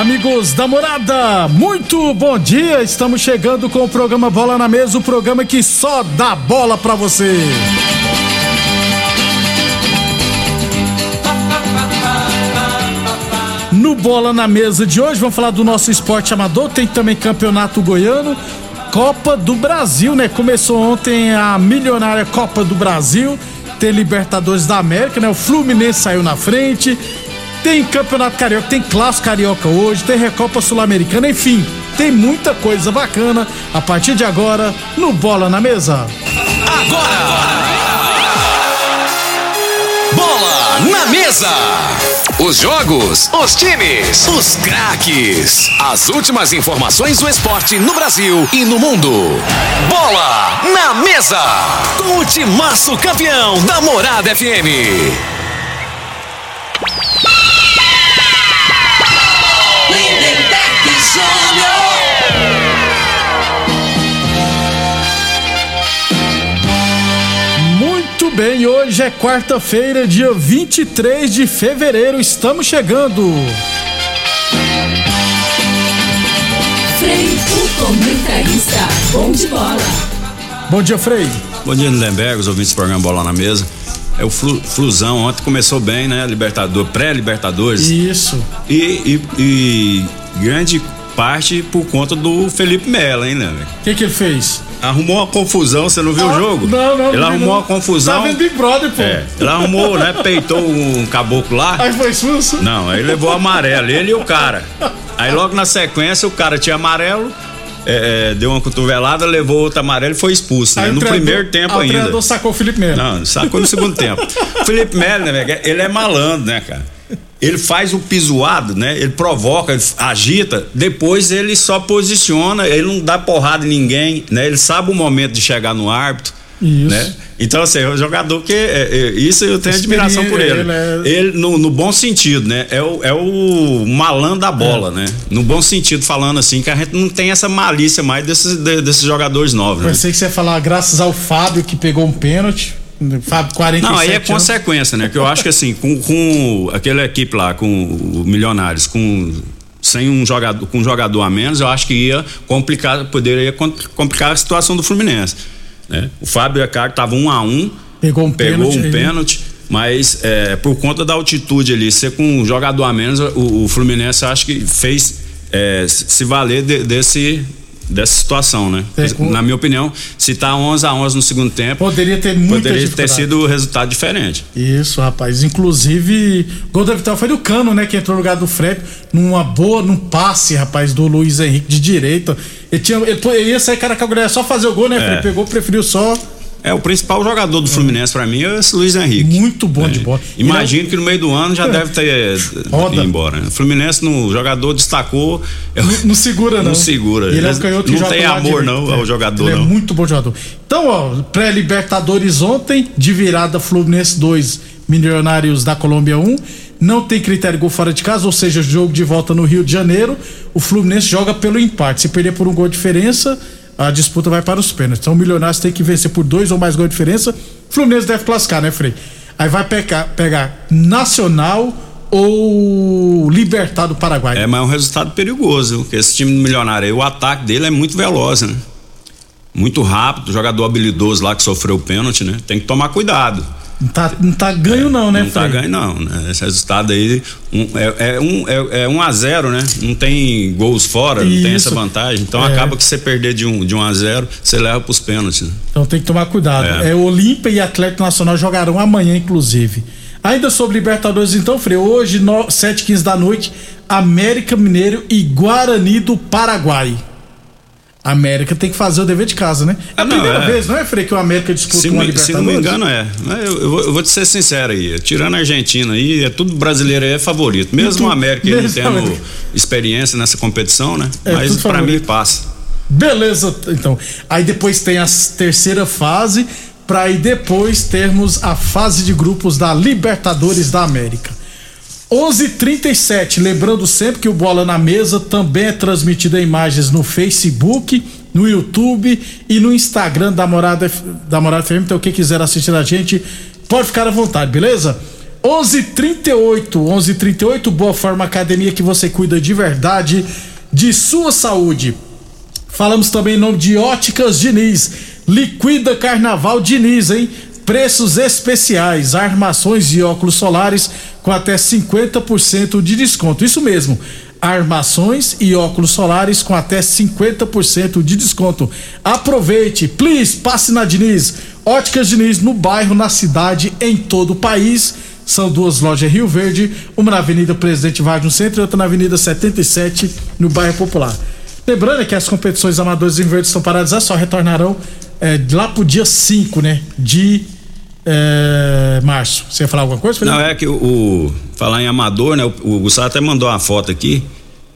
Amigos da morada, muito bom dia. Estamos chegando com o programa Bola na Mesa o programa que só dá bola pra você. No Bola na Mesa de hoje, vamos falar do nosso esporte amador. Tem também campeonato goiano, Copa do Brasil, né? Começou ontem a milionária Copa do Brasil. Tem Libertadores da América, né? O Fluminense saiu na frente. Tem Campeonato Carioca, tem Clássico Carioca hoje, tem Recopa Sul-Americana, enfim, tem muita coisa bacana a partir de agora no Bola na Mesa. Bola na mesa. Os jogos, os times, os craques. As últimas informações do esporte no Brasil e no mundo. Bola na mesa. Com o timaço campeão da Morada FM. Muito bem, hoje é quarta-feira, dia 23 de fevereiro, estamos chegando. Frei, o comentarista. Bom de bola. Bom dia, Frei. Bom dia, Lindenberg, os ouvintes do programa Bola na Mesa. É o Flu, Flusão, ontem começou bem, né? Libertador, pré-Libertadores. Isso. E, e- e grande parte por conta do Felipe Melo, hein, né? O que, que ele fez? Arrumou uma confusão, você não viu o Ah, jogo? Não, não. Ele não arrumou não. uma confusão. Tá vendo Big Brother, pô. É, ele arrumou, né? Peitou um caboclo lá. Aí foi expulso? Não, aí levou amarelo, ele e o cara. Aí logo na sequência o cara tinha amarelo, é, é, deu uma cotovelada, levou outro amarelo e foi expulso, né? O No primeiro tempo ah, O ainda. treinador sacou o Felipe Melo. Não, sacou no segundo tempo. Felipe Melo, né, ele é malandro, né, cara? Ele faz o pisoado, né? Ele provoca, ele agita, depois ele só posiciona, ele não dá porrada em ninguém, né? Ele sabe o momento de chegar no árbitro. Isso. Né? Então, assim, é um jogador que. é, é, isso eu tenho admiração por ele. Ele é- Ele, no, no bom sentido, né? É o, é o malandro da bola, né? No bom sentido, falando assim, que a gente não tem essa malícia mais desses, de- desses jogadores novos, né? Pensei que você ia falar graças ao Fábio que pegou um pênalti. Fábio, 47 Não, aí é anos. consequência, né? Que eu acho que assim, com, com aquela equipe lá, com o Milionários, com sem um jogador, com um jogador a menos, eu acho que ia complicar, poderia com- complicar a situação do Fluminense. Né? O Fábio Ricardo tava um a um, Pegou um pegou pênalti. um pênalti, mas é, por conta da altitude ali, ser com um jogador a menos, o, o Fluminense acho que fez é, se valer de- desse dessa situação, né? É, com- Na minha opinião, se tá 11 a 11 no segundo tempo, Poderia ter muita poderia ter sido resultado diferente. Isso, rapaz. Inclusive, gol da vitória foi do Cano, né? Que entrou no lugar do Fred. Numa boa, num passe, rapaz, do Luiz Henrique de direita. Ele, tinha, ele, ele ia sair cara a só fazer o gol, né? É. Ele pegou, preferiu só. É, o principal jogador do Fluminense pra mim é esse Luiz Henrique. Muito bom de bola. Imagino que no meio do ano já deve ter eh, Roda. ido embora. né? O Fluminense no jogador destacou. Não, não segura, não. Não segura. Ele é um Eles canhoto não tem amor, não, ao jogador, ele não. é muito bom jogador. Então, ó, pré-Libertadores ontem, de virada Fluminense 2, Milionários da Colômbia 1. Não tem critério gol fora de casa, ou seja, jogo de volta no Rio de Janeiro. O Fluminense joga pelo empate. Se perder por um gol de diferença, a disputa vai para os pênaltis. Então o Milionários tem que vencer por dois ou mais gols de diferença. Fluminense deve classificar, né, Frei? Aí vai pegar, pegar Nacional ou Libertar do Paraguai. É, mas é um resultado perigoso, porque esse time do Milionário aí, o ataque dele é muito veloz, né? Muito rápido, jogador habilidoso lá que sofreu o pênalti, né? Tem que tomar cuidado. Não tá, não tá ganho, não, né, Não tá Frei? ganho, não, né? Esse resultado aí um, é, é um, é, é um a zero, né? Não tem gols fora, não tem Isso. essa vantagem. Então É. acaba que você perder de um, de um a zero, você leva pros pênaltis. né? Então tem que tomar cuidado. É, É. Olímpia e Atlético Nacional jogarão amanhã, inclusive. Ainda sobre Libertadores, então, Frei, hoje, no, 7h15 da noite, América Mineiro e Guarani do Paraguai. A América tem que fazer o dever de casa, né? É a Não, primeira é. vez, não é, Frei, que o América disputa Se, uma me- se Libertadores? não me engano, é. Eu, eu vou, eu vou te ser sincero aí. Tirando a Argentina aí, é tudo brasileiro aí é favorito. Mesmo o América não mesmo tendo América. experiência nessa competição, né? É Mas pra mim passa. Beleza, então. Aí depois tem a terceira fase, para aí depois termos a fase de grupos da Libertadores da América. 11:37, lembrando sempre que o Bola na Mesa também é transmitido em imagens no Facebook, no YouTube e no Instagram da Morada da Morada FM. Então quem quiser assistir a gente, pode ficar à vontade, beleza? 11:38, 11:38, Boa Forma Academia que você cuida de verdade de sua saúde. Falamos também em nome de Óticas Diniz. Liquida Carnaval Diniz, hein? Preços especiais, armações e óculos solares com até 50% de desconto. Isso mesmo. Armações e óculos solares com até 50% de desconto. Aproveite, please, passe na Diniz. Óticas Diniz no bairro, na cidade, em todo o país. São duas lojas Rio Verde, uma na Avenida Presidente Vargas no centro e outra na Avenida 77, no bairro Popular. Lembrando que as competições amadoras em verde estão paralisadas, só retornarão é, lá pro dia 5, né? De é, março. Você ia falar alguma coisa? Felipe? Não, é que o, o- falar em amador, né? O, o Gustavo até mandou uma foto aqui,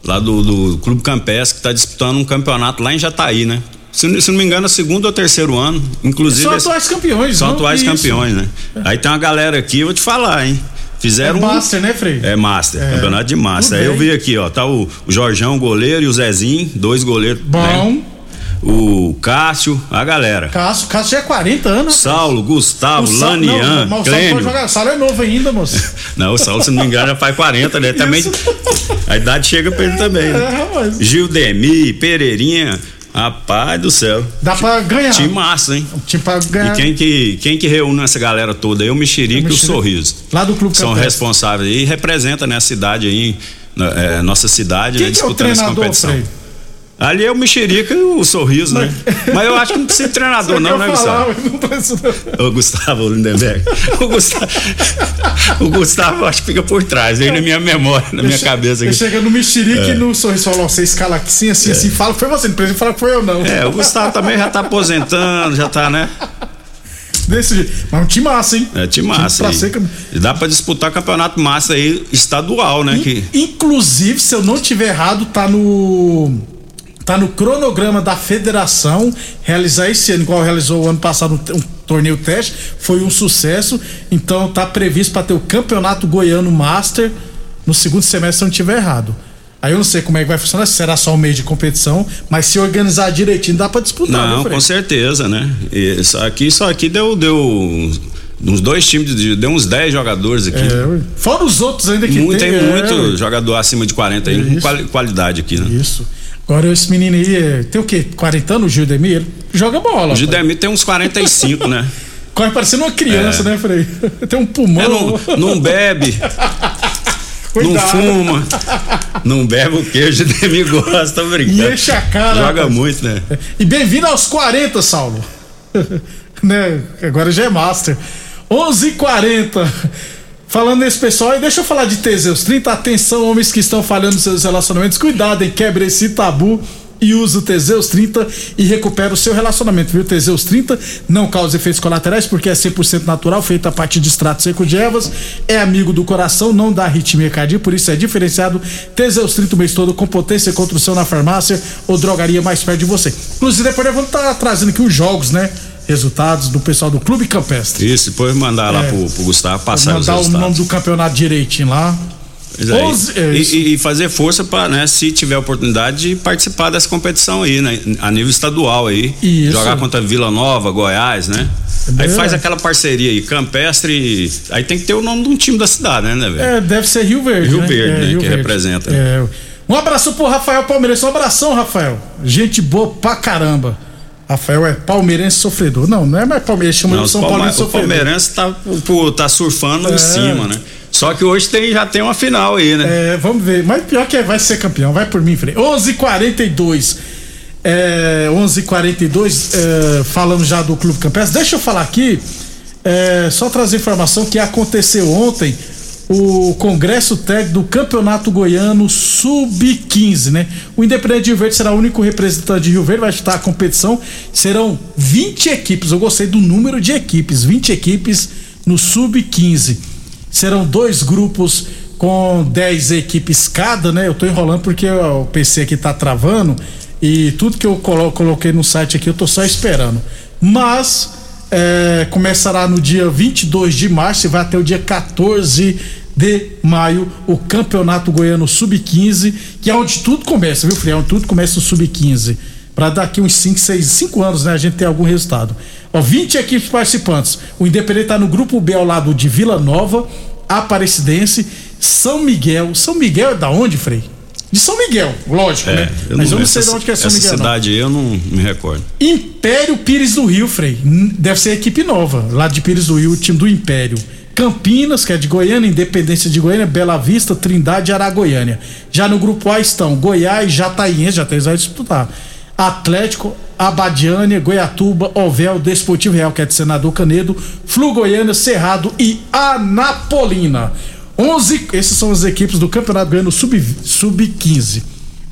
lá do, do Clube Campestre, que tá disputando um campeonato lá em Jataí, né? Se, não- se não me engano, é segundo ou terceiro ano. Inclusive. São atuais campeões, São atuais campeões, né? Aí tem uma galera aqui, eu vou te falar, hein? Fizeram É Master, né, Frei? É Master, É. campeonato de Master. Aí eu vi aqui, ó, tá o, o Jorjão, goleiro, e o Zezinho, dois goleiros. Bom. né? O Cássio, a galera. Cássio, Cássio já é 40 anos. Saulo, Gustavo, O Lanian, não, mas o Saulo Clênio. pode jogar. O Saulo é novo ainda, moço. Não, o Saulo, se não me engano, já faz 40, né? Também. Isso. A idade chega pra ele também. É, Né? rapaz. Gildemi, Pereirinha. Rapaz do céu. Dá pra ganhar. Time massa, hein? Time pra ganhar. E quem que, quem que reúne essa galera toda aí? O Mexerica e o. Sorriso. Lá do Clube São Campestre. responsáveis e representa né, a cidade aí, é, nossa cidade, Quem né, é o disputando essa treinador, competição. Frei? Ali é o Mexerica e o Sorriso, né? Mas eu acho que não precisa de treinador, não, né, falar, Gustavo? não precisa. O Gustavo Lindenberg. O Gustavo, o Gustavo acho que fica por trás, aí na minha memória, na minha cabeça aqui. chega no mexerique e no sorriso fala, ó, você escala aqui assim, assim, assim, fala que foi você, não precisa falar que foi eu não. É, o Gustavo também já tá aposentando, já tá, né? Desse jeito. Mas um time massa, hein? É, time massa. pra aí. ser dá pra disputar campeonato massa aí, estadual, né? Que, In- Inclusive, se eu não tiver errado, tá no. Tá no cronograma da federação realizar esse ano, igual realizou o ano passado um, torneio teste, foi um sucesso. Então tá previsto para ter o campeonato goiano Master no segundo semestre, se eu não tiver errado. Aí eu não sei como é que vai funcionar, se será só um mês de competição, mas se organizar direitinho dá pra disputar, Não, com certeza, né? Isso aqui, só aqui deu, deu uns dois times, de- deu uns 10 jogadores aqui. É. Fora os outros ainda que muito, tem. tem é, muito ué. jogador acima de 40 aí, com qualidade aqui, né? Isso. Agora esse menino aí é, tem o quê? 40 anos, o Gildemir? Joga bola. O. Gildemir tem uns 45, né? Corre parecendo uma criança, É. né, Frei? Tem um pulmão. É, não, não bebe, não fuma, não bebe o que o Gildemir gosta, brincando. E enche a cara. Joga rapaz. muito, né? E bem-vindo aos 40, Saulo. né? Agora já é Master. 11:40. Falando nesse pessoal, aí deixa eu falar de Teseus 30. Atenção, homens que estão falhando seus relacionamentos. Cuidado, hein? Quebre esse tabu e use o Teseus 30 e recupera o seu relacionamento, viu? Teseus 30 não causa efeitos colaterais porque é 100% natural, feito a partir de extrato seco de ervas, é amigo do coração, não dá arritmia cardíaca, por isso é diferenciado. Teseus 30 o mês todo com potência e construção na farmácia ou drogaria mais perto de você. Inclusive, depois nós vamos estar trazendo aqui os jogos, né? Resultados do pessoal do Clube Campestre. Isso, depois mandar lá É. pro, pro Gustavo passar os Mandar o nome do campeonato direitinho lá. É, Onze- é e- e, fazer força para, né, se tiver oportunidade de participar dessa competição aí, né, a nível estadual aí. Isso. Jogar contra Vila Nova, Goiás, né? Aí É. faz aquela parceria aí, Campestre. Aí tem que ter o nome de um time da cidade, né, né, velho? É, deve ser Rio Verde. Rio né? Verde, É, né, Rio que Verde. representa. É. Um abraço pro Rafael Palmeirense. Um abração, Rafael. Gente boa pra caramba. Rafael é palmeirense sofredor. Não, não é mais palmeirense, chama Não, de São Paulo o sofredor. Palmeirense tá, pô, tá surfando É. em cima, né? Só que hoje tem, já tem uma final aí, né? É, vamos ver. Mas pior que é, vai ser campeão. Vai por mim, Frei. 11:42. É, 11:42. É, falando já do Clube Campestre. Deixa eu falar aqui. é, só trazer informação que aconteceu ontem o Congresso Técnico do Campeonato Goiano Sub-15, né? O Independente de Rio Verde será o único representante de Rio Verde, vai estar a competição. Serão 20 equipes. Eu gostei do número de equipes, 20 equipes no Sub-15. Serão dois grupos com 10 equipes cada, né? Eu tô enrolando porque o PC aqui tá travando e tudo que eu colo- coloquei no site aqui eu tô só esperando. Mas é, começará no dia 22 de março e vai até o dia 14 de maio o Campeonato Goiano Sub-15, que é onde tudo começa, viu, Frião? Tudo começa no Sub-15. Para daqui uns 5, 6, 5 anos, né, a gente ter algum resultado. Ó, 20 equipes participantes. O Independente tá no grupo B ao lado de Vila Nova, Aparecidense, São Miguel. São Miguel é da onde, Frei? De São Miguel, lógico, né? eu Mas eu não sei de onde que é São essa Miguel. não. cidade aí eu não me recordo. Império Pires do Rio, Frei. Deve ser equipe nova, lá de Pires do Rio, o time do Império. Campinas, que é de Goiânia, Independência de Goiânia, Bela Vista, Trindade e Aragoiânia. Já no grupo A estão Goiás, Jataiense, já tem vai disputar. Atlético, Abadiânia, Goiatuba, Ovel, Desportivo Real, que é de Senador Canedo, Flu Goiânia, Cerrado e Anapolina. 11, essas são as equipes do Campeonato Goiano Sub- Sub-15.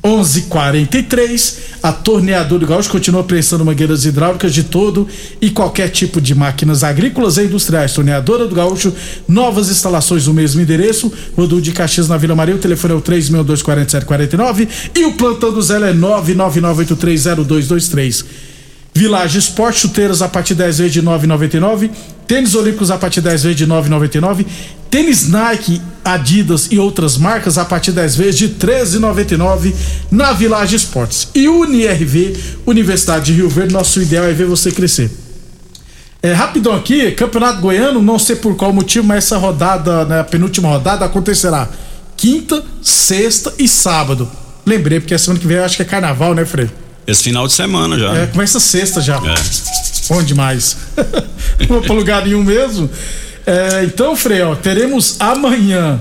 11:43 A torneadora do Gaúcho continua prestando mangueiras hidráulicas de todo e qualquer tipo de máquinas agrícolas e industriais. Torneadora do Gaúcho, novas instalações no mesmo endereço. Rodul de Caxias na Vila Maria. O telefone é o 3624749 e o plantão do Zé é 999830223. Village Esporte, chuteiras a partir 10 vezes de 9,99. Tênis Olímpicos a partir 10 vezes de 9,99. Tênis Nike, Adidas e outras marcas a partir 10 vezes de 13,99 na Village Esportes. E UniRV, Universidade de Rio Verde, nosso ideal é ver você crescer. É, rapidão aqui, Campeonato Goiano, não sei por qual motivo, mas essa rodada, né, a penúltima rodada acontecerá quinta, sexta e sábado. Lembrei, porque a semana que vem eu acho que é carnaval, né, Frei? Esse final de semana já. É, começa sexta já. É. Bom demais. Não vou pra lugar nenhum mesmo. É, então, Frei, ó, teremos amanhã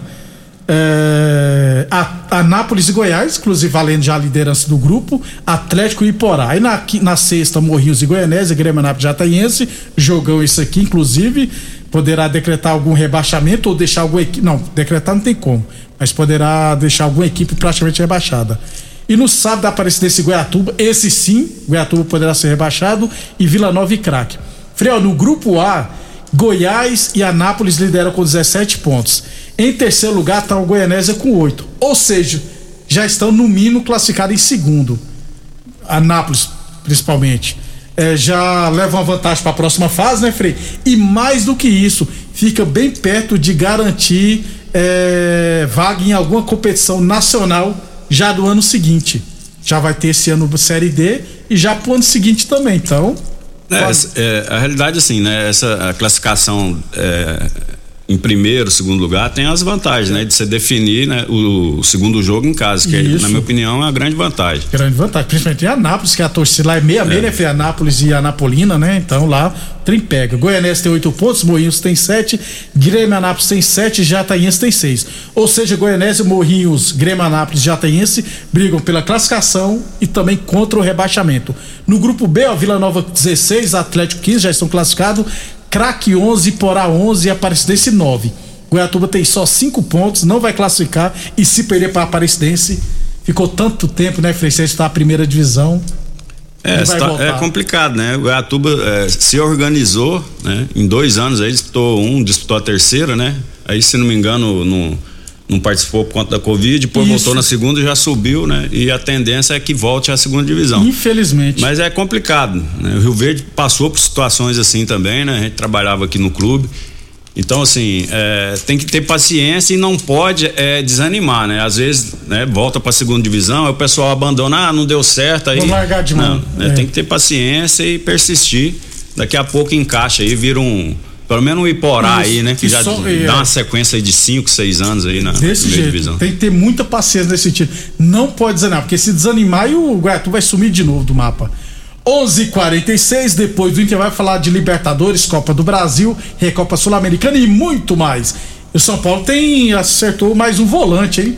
é, a, Anápolis e Goiás, inclusive valendo já a liderança do grupo, Atlético e Iporá. Aí na, na sexta, Morrinhos e Goianésia, Grêmio Anápolis e Jataiense, jogão isso aqui, inclusive, poderá decretar algum rebaixamento ou deixar alguma equipe. Não, decretar não tem como, mas poderá deixar alguma equipe praticamente rebaixada. E no sábado, Aparecidense e Goiatuba, esse sim, Goiatuba poderá ser rebaixado, e Vila Nova e Craque. Frei, ó, no grupo A, Goiás e Anápolis lideram com 17 pontos. Em terceiro lugar está o Goianésia com 8. Ou seja, já estão no mínimo classificados em segundo. Anápolis, principalmente. É, já leva uma vantagem para a próxima fase, né, Frei? E mais do que isso, fica bem perto de garantir é, vaga em alguma competição nacional já do ano seguinte. Já vai ter esse ano Série D e já pro ano seguinte também. Então, É, é, a realidade assim, né? Essa classificação é, em primeiro, segundo lugar tem as vantagens, né? De você definir né, o, o segundo jogo em casa, que Isso. na minha opinião é uma grande vantagem. grande vantagem. Principalmente em Anápolis, que a torcida lá é meia meia, É. né? Anápolis e Anapolina, né? Então lá, trem pega. Tem oito pontos, Morrinhos tem sete, Grêmio Anápolis tem sete, Jataiense tem seis. Ou seja, Goianese, Morrinhos, Grêmio Anápolis e Jataiense brigam pela classificação e também contra o rebaixamento. No grupo B, ó, Vila Nova 16, Atlético 15 já estão classificados, Craque 11, Porá 11 e Aparecidense 9. Goiatuba tem só cinco pontos, não vai classificar e se perder para Aparecidense, ficou tanto tempo, né, Frei? Você está a primeira divisão. É, está- é complicado, né? O Goiatuba é, se organizou, né? Em dois anos aí disputou um, disputou a terceira, né? Aí, se não me engano, não, não participou por conta da Covid, depois Isso. voltou na segunda e já subiu, né? E a tendência é que volte à segunda divisão. Infelizmente. Mas é complicado, né? O Rio Verde passou por situações assim também, né? A gente trabalhava aqui no clube Então, assim, é, tem que ter paciência e não pode é, desanimar, né? Às vezes, né, volta pra segunda divisão, aí o pessoal abandona, ah, não deu certo, aí. Vou largar de mão. Não, né, É. Tem que ter paciência e persistir. Daqui a pouco encaixa aí, vira um. Pelo menos um Iporá Isso. aí, né? Que já só- e dá é. uma sequência de 5, 6 anos aí na Desse jeito. divisão. Tem que ter muita paciência nesse sentido. Não pode desanimar, porque se desanimar, o Guaiatu vai sumir de novo do mapa. 11:46 depois do Inter vai falar de Libertadores, Copa do Brasil, Recopa Sul-Americana e muito mais. E o São Paulo tem acertou mais um volante, hein?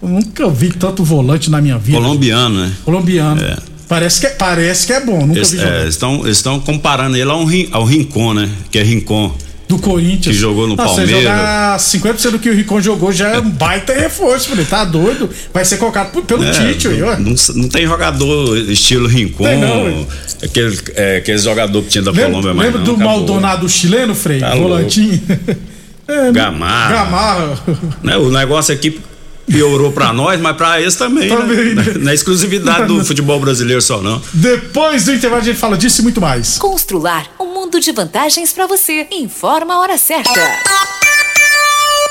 Eu nunca vi tanto volante na minha vida. Colombiano, né? Colombiano. É. Parece que é, parece que é bom, nunca Eles vi jogar. é, estão estão comparando ele ao, ao Rincon, né? Que é Rincon. Do Corinthians. que jogou no Não, Palmeiras. Você jogar 50% do que o Ricon jogou já é um baita reforço, falei, tá doido? Vai ser colocado pelo É, Tite, aí, ó. não, não tem jogador estilo Rincon, Tem não, ué. aquele, é, aquele jogador que tinha da Lembra, Colômbia, lembra não, do acabou. Maldonado chileno, Frei? Tá Volantinho. É, Gamarra. Gamarra. Né, o negócio aqui piorou pra nós, mas pra eles também, Também, né? né? Não é exclusividade do futebol brasileiro só, não. Depois do intervalo a gente fala disso e muito mais. Constrular um mundo de vantagens pra você. Informa a hora certa.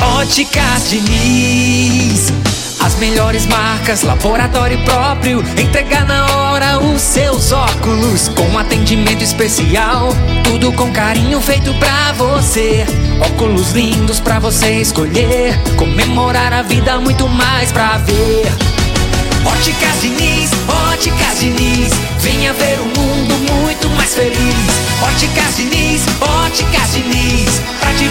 Óticas Diniz. As melhores marcas, laboratório próprio. Entregar na hora os seus óculos. Com atendimento especial. Tudo com carinho feito pra você. Óculos lindos pra você escolher. Comemorar a vida, muito mais pra ver.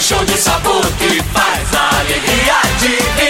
Show de sabor que faz a alegria de.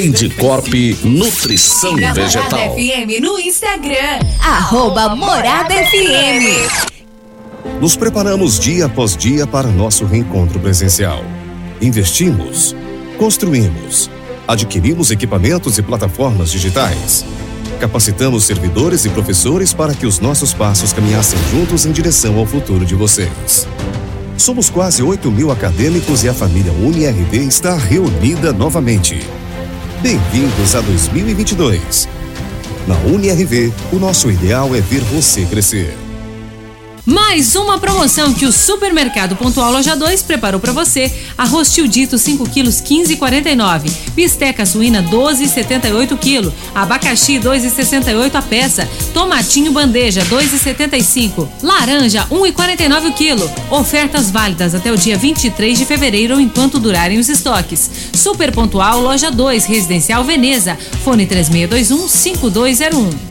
Indicorp Nutrição Morada Vegetal. FM no Instagram, arroba Morada FM. Nos preparamos dia após dia para nosso reencontro presencial. Investimos, construímos, adquirimos equipamentos e plataformas digitais. Capacitamos servidores e professores para que os nossos passos caminhassem juntos em direção ao futuro de vocês. Somos quase 8 mil acadêmicos e a família UniRD está reunida novamente Bem-vindos a 2022. Na UniRV, o nosso ideal é ver você crescer. Mais uma promoção que o Supermercado Pontual Loja 2 preparou para você. Arroz tio dito 5 quilos 15,49. Bisteca suína 12,78 kg. Abacaxi 2,68 a peça. Tomatinho bandeja 2,75. Laranja 1,49 kg. Ofertas válidas até o dia 23 de fevereiro enquanto durarem os estoques. Super Pontual Loja 2 Residencial Veneza. Fone 3621 5201.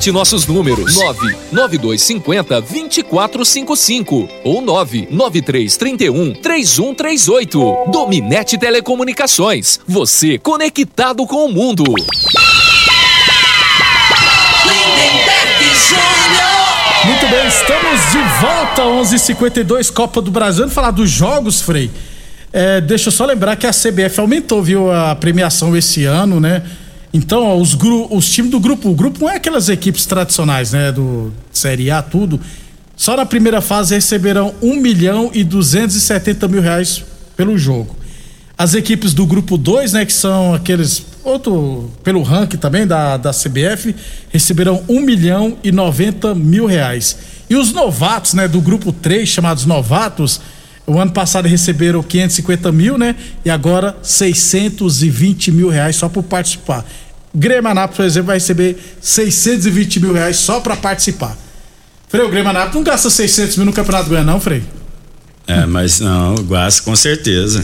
nossos números: 99250 2455 ou 99331 3138. Dominete Telecomunicações. Você conectado com o mundo. Muito bem, estamos de volta 11:52 Copa do Brasil. Vamos falar dos jogos, Frei. É, deixa eu só lembrar que a CBF aumentou, viu, a premiação esse ano, né? Então, os, os times do grupo, o grupo não é aquelas equipes tradicionais, né? Do Série A, tudo. Só na primeira fase receberão 1 milhão e 270 mil reais pelo jogo. As equipes do grupo 2, né, que são aqueles. Outro, pelo ranking também da, da CBF, receberão 1 milhão e 90 mil reais. E os novatos, né, do grupo 3, chamados novatos, o ano passado receberam 550 mil, né? E agora 620 mil reais só por participar. Grêmio Anápolis, por exemplo, vai receber 620 mil reais só para participar. Frei, o Grêmio Anápolis não gasta 600 mil no Campeonato Goiano, não, Frei? É, mas não, gasta com certeza.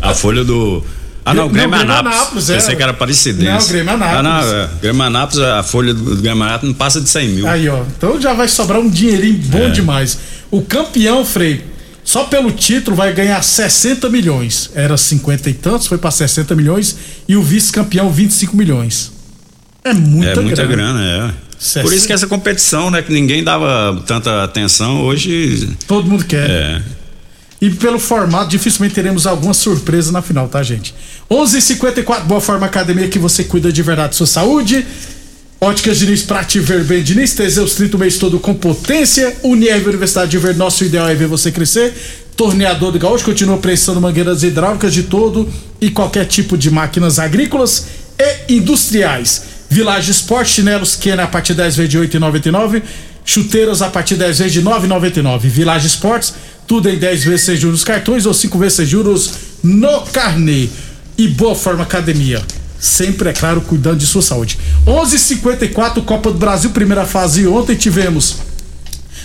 A folha do. Ah, não, Não, Grêmio Grêmio Anápolis. Anápolis, é. Pensei que era Aparecidense. Não, Grêmio Anápolis. Ah, não, é. Grêmio Anápolis, a folha do Grêmio Anápolis não passa de 100 mil. Aí, ó. Então já vai sobrar um dinheirinho bom É. demais. O campeão, Frei, só pelo título vai ganhar 60 milhões. Era 50 e tantos, foi para 60 milhões. E o vice-campeão, 25 milhões. É muita é muita grana. grana, é. Sessenta- Por isso que essa competição, né, que ninguém dava tanta atenção, hoje. Todo mundo quer. É. E pelo formato, dificilmente teremos alguma surpresa na final, tá, gente? 11:54 Boa Forma Academia que você cuida de verdade da sua saúde. Óticas Diniz pra te ver bem, Diniz. Teseus 30 o mês todo com potência. Unirv Universidade de Verde, nosso ideal é ver você crescer. Torneador do Gaúcho continua prestando mangueiras hidráulicas de todo e qualquer tipo de máquinas agrícolas e industriais. Village Sport, chinelos Kenner a partir de 10 vezes de 8,99. Chuteiras a partir de 10 vezes de 9,99. Village Sports, tudo em 10 vezes sem juros cartões ou 5 vezes sem juros no carnê. E Boa Forma Academia. Sempre, é claro, cuidando de sua saúde. 11:54 Copa do Brasil, primeira fase. Ontem tivemos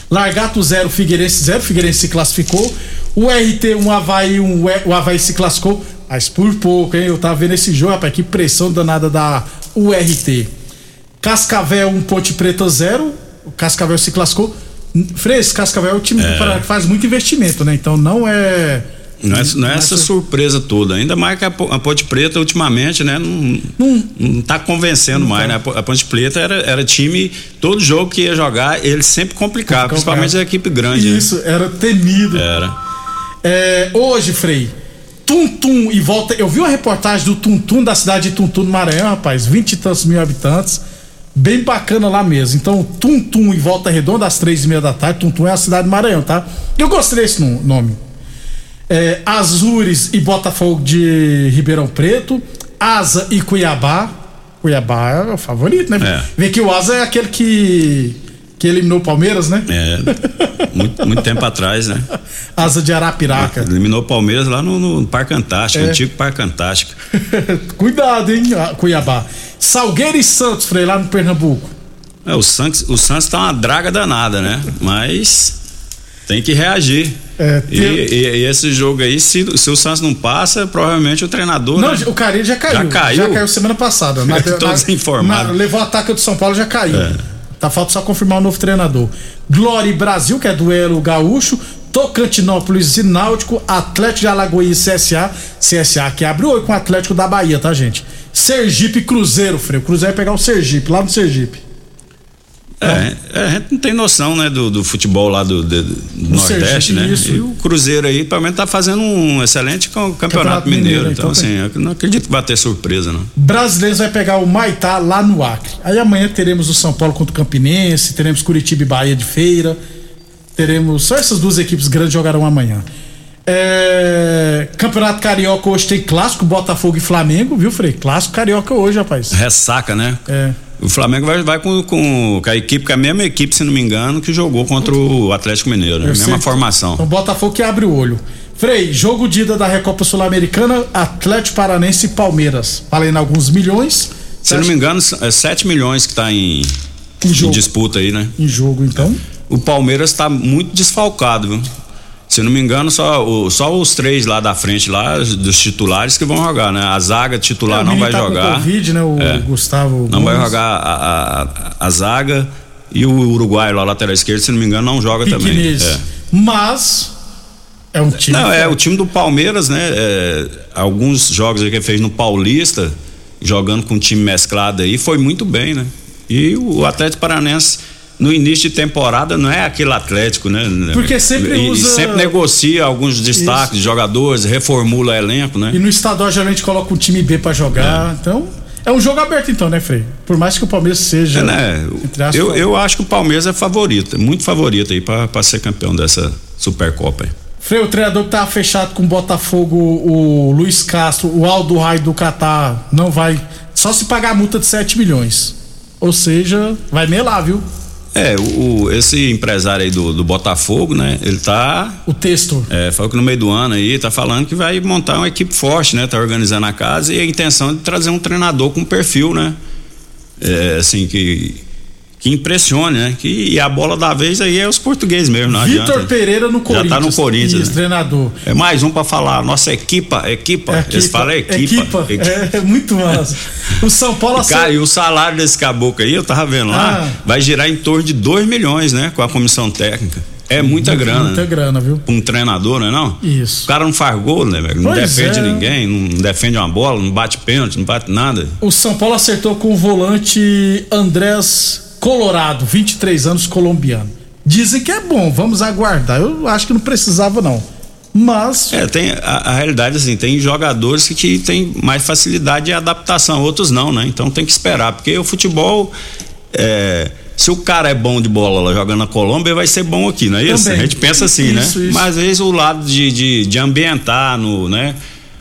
Largato 0, Figueirense 0. Figueirense se classificou. O RT 1, Havaí 1. O Havaí se classificou. Mas por pouco, hein? Eu tava vendo esse jogo, rapaz. Que pressão danada da URT. Cascavel 1, Ponte Preta 0. O Cascavel se classificou. Fres, Cascavel é o time É. que faz muito investimento, né? Então não é. Não é, não é essa surpresa toda. Ainda mais que a, Po- a Ponte Preta, ultimamente, né? Não, não, tá convencendo mais, né? A Po- A Ponte Preta era, era time, todo jogo que ia jogar, ele sempre complicava, principalmente a equipe grande. né? Isso, era temido. Era. É, hoje, Frei, Tum Tum e volta. Eu vi uma reportagem do Tum Tum da cidade de Tum Tum no Maranhão, rapaz, vinte e tantos mil habitantes. Bem bacana lá mesmo. Então, Tum Tum e Volta Redonda às três e meia da tarde. Tum Tum é a cidade do Maranhão, tá? Eu gostei desse no- nome. É, Azures e Botafogo de Ribeirão Preto. Asa e Cuiabá. Cuiabá é o favorito, né? É. Vê que o Asa é aquele que, que eliminou o Palmeiras, né? É, muito, muito tempo atrás, né? Asa de Arapiraca. Eliminou o Palmeiras lá no, no Parque Antártico, É. antigo Parque Antártico. Cuidado, hein, Cuiabá. Salgueiro e Santos, Frei, lá no Pernambuco. É, o Santos, o Santos tá uma draga danada, né? Mas tem que reagir. É, e, e- e esse jogo aí, se, se o Santos não passa, provavelmente o treinador. Não, né? o Carilho já caiu. Já caiu? Já caiu semana passada. Na- desinformado. na- levou a ataque do São Paulo, já caiu. É. Tá falta só confirmar o novo treinador. Glória Brasil, que é duelo gaúcho. Tocantinópolis e Náutico. Atlético de Alagoas e CSA. CSA que abre o olho com o Atlético da Bahia, tá, gente? Sergipe Cruzeiro, Frei. O Cruzeiro vai pegar o Sergipe, lá no Sergipe. É, é, a gente não tem noção, né, do, do futebol lá do, do- do Nordeste, Sergipe, né? isso. E o Cruzeiro aí, pelo menos, tá fazendo um excelente campeonato, Campeonato mineiro. Mineiro, Então, então assim, eu não acredito que vai ter surpresa, não. Brasileiros vai pegar o Maitá lá no Acre. Aí amanhã teremos o São Paulo contra o Campinense, teremos Curitiba e Bahia de feira. Teremos. Só essas duas equipes grandes jogarão amanhã. É, Campeonato Carioca hoje tem clássico, Botafogo e Flamengo, viu, Frei? Clássico Carioca hoje, rapaz. Ressaca, né? É. O Flamengo vai, vai com, com, com a equipe, com a mesma equipe, se não me engano, que jogou contra o Atlético Mineiro, né? Mesma formação. Então Botafogo que abre o olho. Frei, jogo de ida da Recopa Sul-Americana, Atlético Paranense e Palmeiras. Valendo alguns milhões. Se não me engano, é 7 milhões que tá em, Em jogo. disputa aí, né? Em jogo, então. O Palmeiras tá muito desfalcado, viu? Se não me engano, só, o- só os três lá da frente, lá, dos titulares que vão jogar, né? A zaga titular É, não vai tá com jogar. Covid, né? O É. Gustavo. Não vai Gomes. jogar a, a- a zaga e o Uruguai lá, lateral esquerdo, se não me engano, não joga também. É. Mas é um time. Não, é o time do Palmeiras, né? é, alguns jogos aí que ele fez no Paulista, jogando com um time mesclado aí, foi muito bem, né? E o Atlético Paranense, no início de temporada, não é aquele Atlético, né? Porque sempre e, usa- sempre negocia alguns destaques de jogadores, reformula elenco, né? E no estadual geralmente coloca um time B pra jogar. Então, é um jogo aberto então, né, Frei? Por mais que o Palmeiras seja. É, né? aspas, Eu, eu acho que o Palmeiras é favorito, é muito favorito aí pra, pra ser campeão dessa Supercopa aí. Frei, o treinador que tava fechado com o Botafogo, o Luiz Castro, o Aldo Rai do Catar, não vai. Só se pagar a multa de 7 milhões. Ou seja, vai melar, viu? É, o, o- esse empresário aí do, do Botafogo, né? Ele tá. O texto. É, falou que no meio do ano aí tá falando que vai montar uma equipe forte, né? Tá organizando a casa e a intenção é de trazer um treinador com perfil, né? É, assim, que. Que impressione, né? Que, e a bola da vez aí é os portugueses mesmo, não Vitor adianta. Pereira no Corinthians. Já tá no Corinthians. Isso, né? treinador. É mais um pra falar, nossa equipa, equipa. Eles falam equipa. É, é muito massa. O São Paulo E, Cara, e o salário desse caboclo aí, eu tava vendo lá, Ah. vai girar em torno de 2 milhões, né? Com a comissão técnica. É muita grana. Muita né? grana, viu? Pra um treinador, não é não? Isso. O cara não faz gol, né, velho? Não Pois defende é. ninguém, não defende uma bola, não bate pênalti, não bate nada. O São Paulo acertou com o volante Andrés Colorado, 23 anos, colombiano. Dizem que é bom, vamos aguardar. Eu acho que não precisava, não. Mas. É, tem a, a realidade assim, tem jogadores que, que tem mais facilidade de adaptação, outros não, né? Então tem que esperar, porque o futebol é, se o cara é bom de bola lá jogando na Colômbia, vai ser bom aqui, não é isso? Também. A gente pensa assim, Isso, né? isso. Mas às vezes o lado de, de, de ambientar no, né?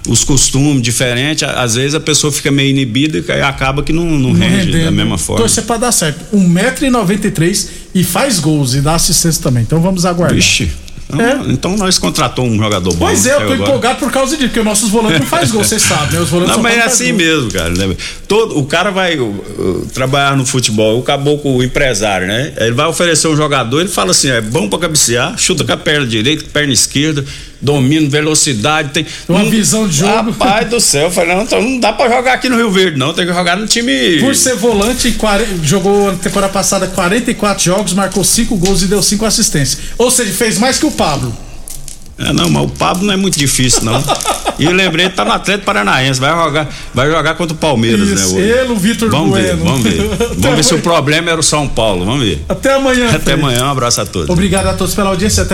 Os costumes diferentes, às vezes a pessoa fica meio inibida e acaba que não, não, rende da rendendo. mesma forma. Torcer pra dar certo. 1,93m e faz gols e dá assistência também. Então vamos aguardar. Vixe. Então, então nós contratou um jogador bom. Pois é, eu tô agora. empolgado por causa disso, porque os nossos volantes não faz gol, vocês sabem, né? Os volantes Não, mas é assim gol. mesmo, cara. né? Todo, o cara vai uh, trabalhar no futebol, o caboclo, o empresário, né? Ele vai oferecer um jogador, ele fala assim: é bom pra cabecear, chuta com a perna direita, perna esquerda, domínio, velocidade, tem. Uma visão de jogo. Rapaz do céu, eu falei, não, então não dá pra jogar aqui no Rio Verde, não. Tem que jogar no time. Por ser volante, jogou na temporada passada 44 jogos, marcou 5 gols e deu 5 assistências. Ou seja, fez mais que o Pablo. É, não, mas o Pablo não é muito difícil, não. e eu lembrei, tá no Atlético Paranaense, vai jogar, vai jogar contra o Palmeiras, Isso, né? hoje. ele, o Vitor Vamos ver, vamos ver. Até Vamos ver se o problema era o São Paulo, vamos ver. Até amanhã. Até Fred. amanhã, um abraço a todos. Obrigado a todos pela audiência. Até